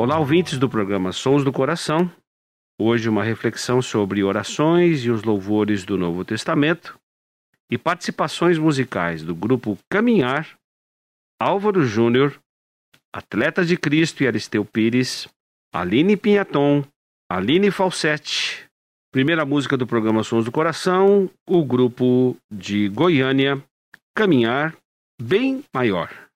Olá, ouvintes do programa Sons do Coração. Hoje, uma reflexão sobre orações e os louvores do Novo Testamento e participações musicais do grupo Caminhar, Álvaro Júnior, Atletas de Cristo e Aristeu Pires, Aline Pinhaton, Aline Falsetti. Primeira música do programa Sons do Coração, o grupo de Goiânia, Caminhar, Bem Maior.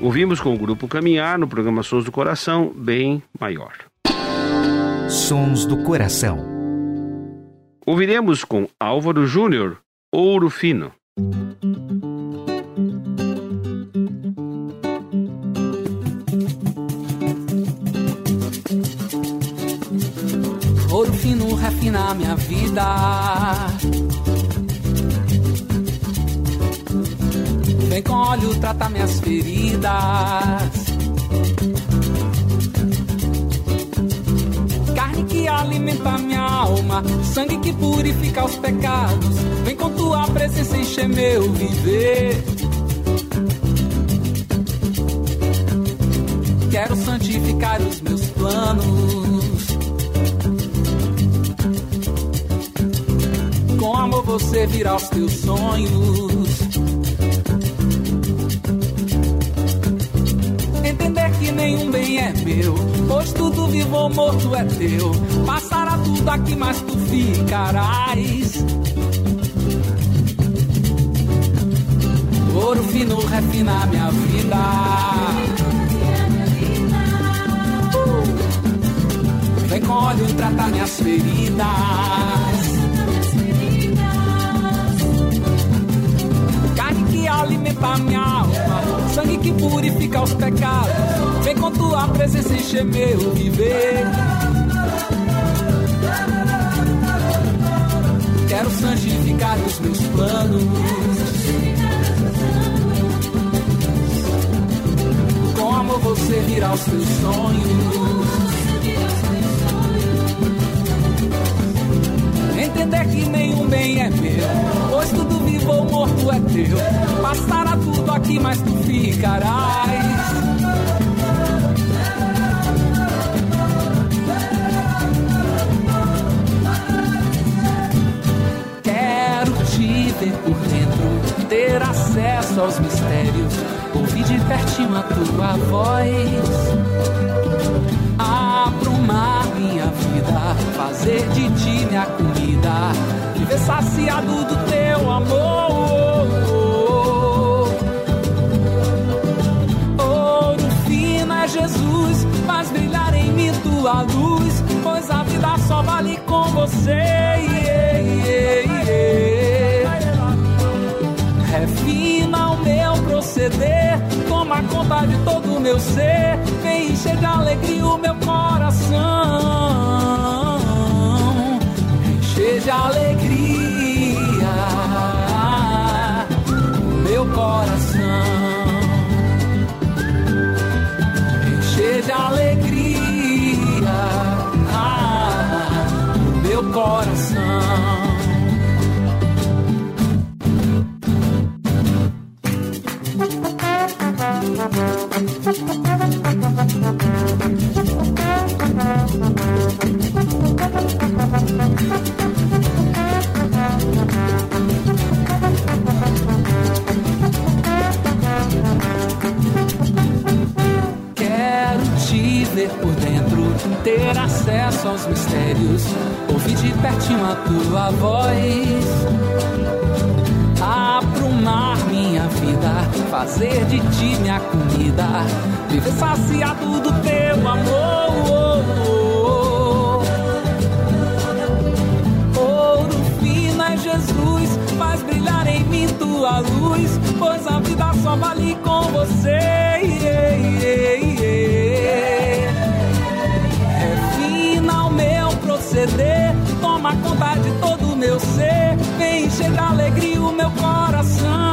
Ouvimos com o grupo Caminhar no programa Sons do Coração, bem maior. Sons do Coração. Ouviremos com Álvaro Júnior, Ouro Fino. Ouro fino refina minha vida. Vem com óleo, trata minhas feridas. Carne que alimenta minha alma, sangue que purifica os pecados. Vem com tua presença encher meu viver. Quero santificar os meus planos. Com amor você virá os teus sonhos. É meu, pois tudo vivo ou morto é teu. Passará tudo aqui, mas tu ficarás. Ouro fino refina minha vida. Vem com óleo tratar minhas feridas. Carne que alimenta minha alma, sangue que purifica os pecados. Vem com tua presença encher meu viver. Quero santificar os meus planos. Com amor você virá os teus sonhos. Entender que nenhum bem é meu, pois tudo ou morto é teu. Passará tudo aqui, mas tu ficarás. Quero te ver por dentro, ter acesso aos mistérios, ouvir de pertinho a tua voz. Aprumar minha vida, fazer de ti minha comida, viver saciado do teu amor. Ouro fino é Jesus, faz brilhar em mim tua luz, pois a vida só vale com você. De todo o meu ser, vem encher de alegria o meu coração. Encher de alegria o meu coração. Encher de alegria o meu coração. Te ver por dentro, ter acesso aos mistérios, ouvir de pertinho a tua voz. Aprumar minha vida, fazer de ti minha comida, viver saciado do teu amor. Ouro fino é Jesus, faz brilhar em mim tua luz, pois a vida só vale com você. Refina o meu proceder, toma conta de todo o meu ser, vem encher de alegria o meu coração.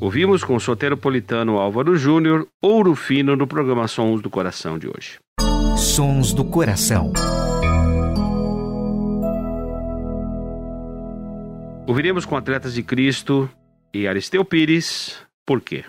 Ouvimos com o soteropolitano Álvaro Júnior, Ouro Fino no programa Sons do Coração de hoje. Sons do Coração. Ouviremos com Atletas de Cristo e Aristeu Pires, por quê?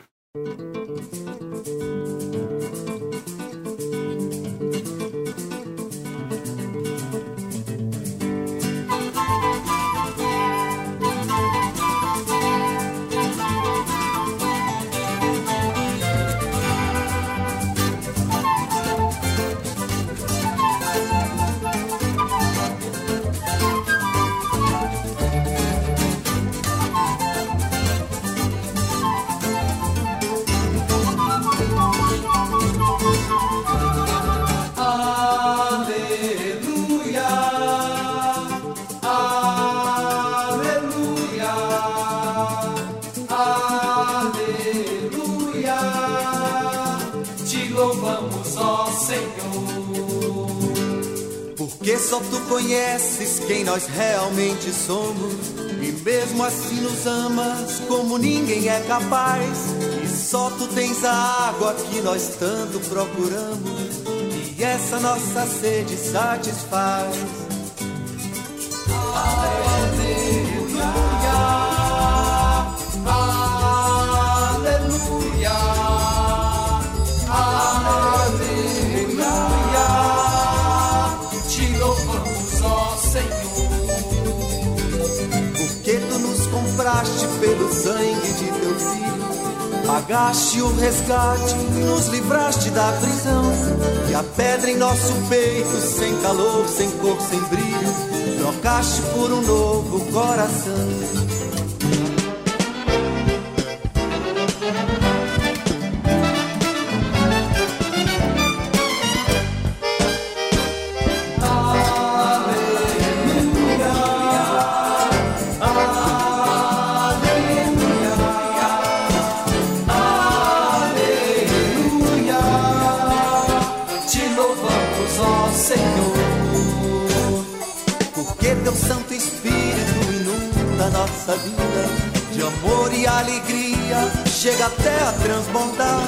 Só tu conheces quem nós realmente somos. E mesmo assim nos amas como ninguém é capaz. E só tu tens a água que nós tanto procuramos. E essa nossa sede satisfaz. Pagaste o resgate, nos livraste da prisão. E a pedra em nosso peito, sem calor, sem cor, sem brilho, trocaste por um novo coração. Chega até a transbordar.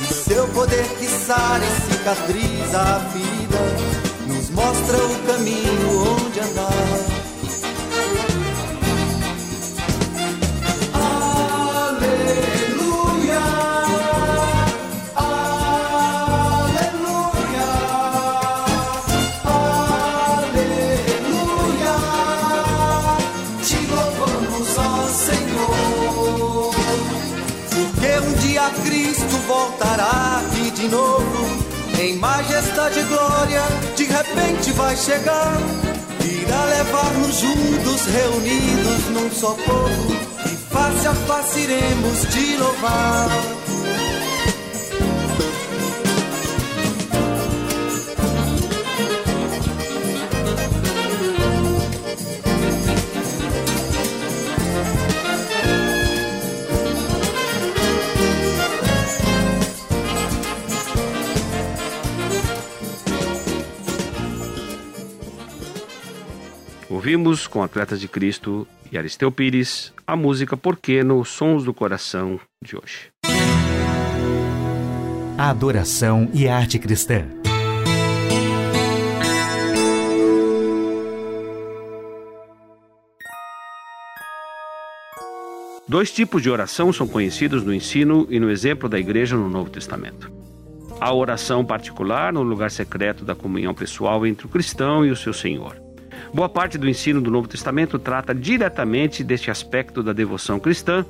E seu poder que sara e cicatriza a ferida, nos mostra o caminho onde andar. Glória, de repente vai chegar. Irá levar-nos juntos, reunidos num só povo, e face a face iremos te louvar. Ouvimos com Atletas de Cristo e Aristeu Pires a música Porquê nos Sons do Coração de hoje. A adoração e a arte cristã. Dois tipos de oração são conhecidos no ensino e no exemplo da igreja no Novo Testamento. A oração particular no lugar secreto da comunhão pessoal entre o cristão e o seu Senhor. Boa parte do ensino do Novo Testamento trata diretamente deste aspecto da devoção cristã,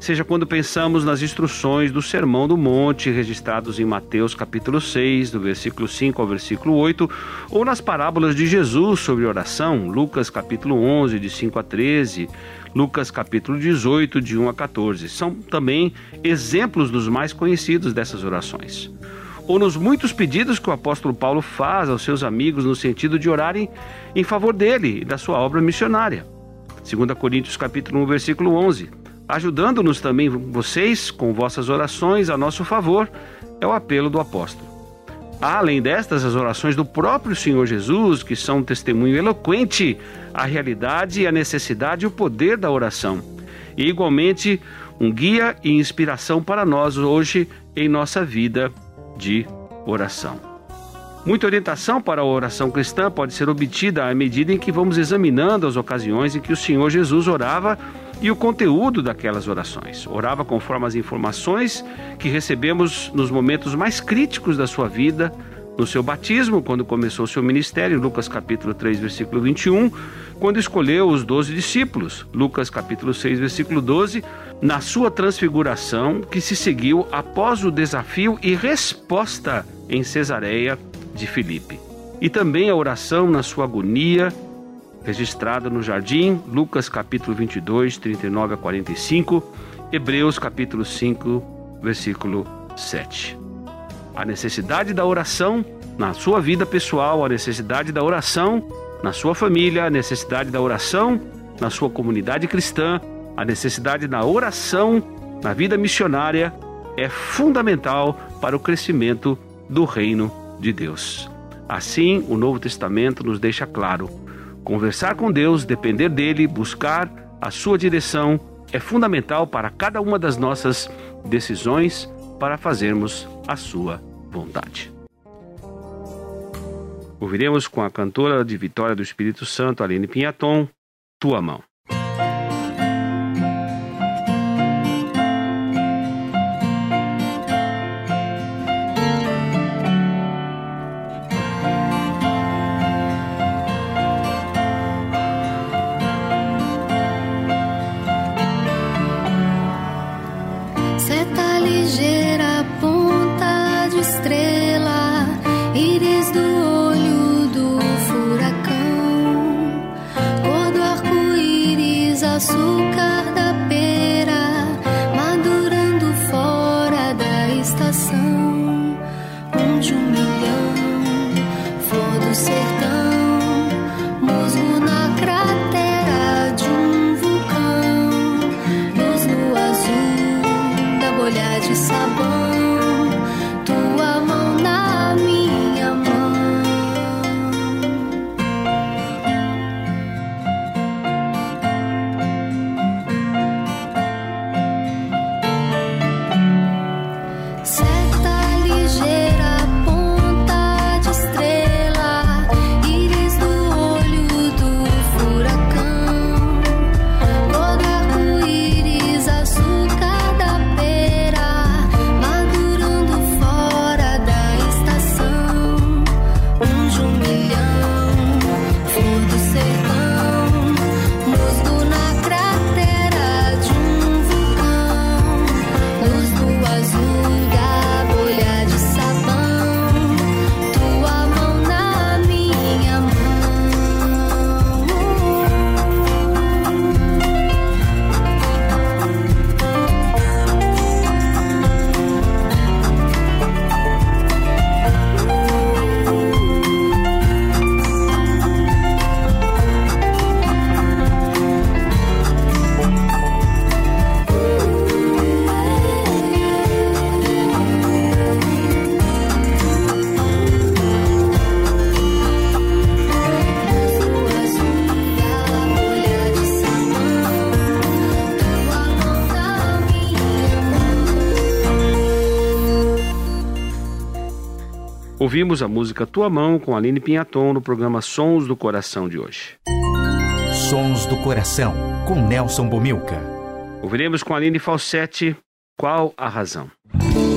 seja quando pensamos nas instruções do Sermão do Monte registrados em Mateus capítulo 6, do versículo 5 ao versículo 8, ou nas parábolas de Jesus sobre oração, Lucas capítulo 11, de 5 a 13, Lucas capítulo 18, de 1 a 14. São também exemplos dos mais conhecidos dessas orações ou nos muitos pedidos que o apóstolo Paulo faz aos seus amigos no sentido de orarem em favor dele e da sua obra missionária. 2 Coríntios capítulo 1, versículo 11. Ajudando-nos também vocês com vossas orações a nosso favor, é o apelo do apóstolo. Além destas, as orações do próprio Senhor Jesus, que são um testemunho eloquente à realidade e à necessidade e o poder da oração. E, igualmente, um guia e inspiração para nós hoje em nossa vida de oração. Muita orientação para a oração cristã pode ser obtida à medida em que vamos examinando as ocasiões em que o Senhor Jesus orava e o conteúdo daquelas orações. Orava conforme as informações que recebemos nos momentos mais críticos da sua vida, no seu batismo, quando começou seu ministério, Lucas capítulo 3, versículo 21, quando escolheu os doze discípulos, Lucas capítulo 6, versículo 12, na sua transfiguração que se seguiu após o desafio e resposta em Cesareia de Filipe. E também a oração na sua agonia, registrada no jardim, Lucas capítulo 22, 39 a 45, Hebreus capítulo 5, versículo 7 a necessidade da oração na sua vida pessoal, a necessidade da oração na sua família, a necessidade da oração na sua comunidade cristã, a necessidade da oração na vida missionária é fundamental para o crescimento do reino de Deus. Assim, o Novo Testamento nos deixa claro: conversar com Deus, depender dele, buscar a sua direção é fundamental para cada uma das nossas decisões para fazermos a sua vontade. Ouviremos com a cantora de Vitória do Espírito Santo, Aline Pinhaton, Tua Mão. Ouvimos a música Tua Mão com Aline Pinhaton no programa Sons do Coração de hoje. Sons do Coração, com Nelson Bomilca. Ouviremos com Aline Falsetti Qual a Razão. por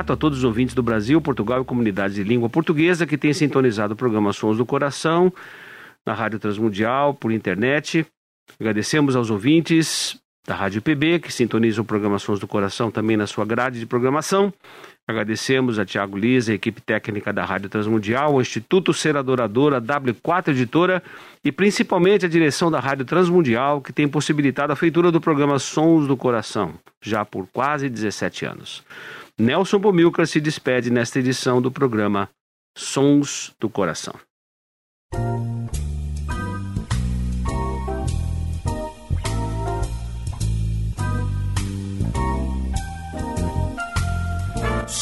Grato a todos os ouvintes do Brasil, Portugal e comunidades de língua portuguesa que têm sintonizado o programa Sons do Coração na Rádio Transmundial, por internet. Agradecemos aos ouvintes da Rádio PB que sintonizam o programa Sons do Coração também na sua grade de programação. Agradecemos a Tiago Lisa, a equipe técnica da Rádio Transmundial, o Instituto Ser Adorador, a W4 Editora e principalmente a direção da Rádio Transmundial, que tem possibilitado a feitura do programa Sons do Coração, já por quase 17 anos. Nelson Bomilcar se despede nesta edição do programa Sons do Coração.